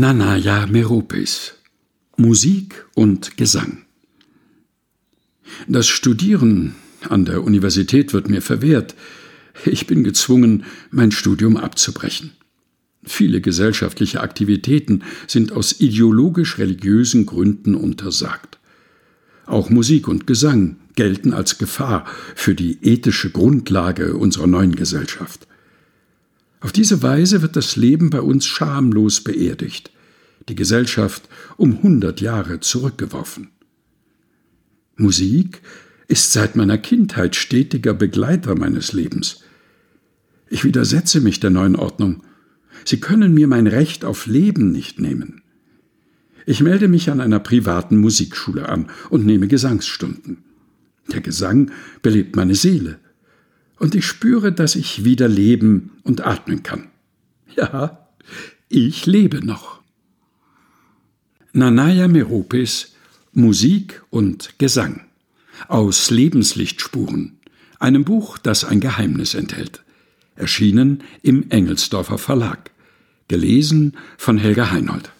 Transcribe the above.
Nanaya Meropis Musik und Gesang Das Studieren an der Universität wird mir verwehrt. Ich bin gezwungen, mein Studium abzubrechen. Viele gesellschaftliche Aktivitäten sind aus ideologisch-religiösen Gründen untersagt. Auch Musik und Gesang gelten als Gefahr für die ethische Grundlage unserer neuen Gesellschaft. Auf diese Weise wird das Leben bei uns schamlos beerdigt, die Gesellschaft um hundert Jahre zurückgeworfen. Musik ist seit meiner Kindheit stetiger Begleiter meines Lebens. Ich widersetze mich der neuen Ordnung. Sie können mir mein Recht auf Leben nicht nehmen. Ich melde mich an einer privaten Musikschule an und nehme Gesangsstunden. Der Gesang belebt meine Seele und ich spüre, dass ich wieder leben und atmen kann. Ja, ich lebe noch. Nanaya Meropis Musik und Gesang aus Lebenslichtspuren, einem Buch, das ein Geheimnis enthält, erschienen im Engelsdorfer Verlag, gelesen von Helga Heinold.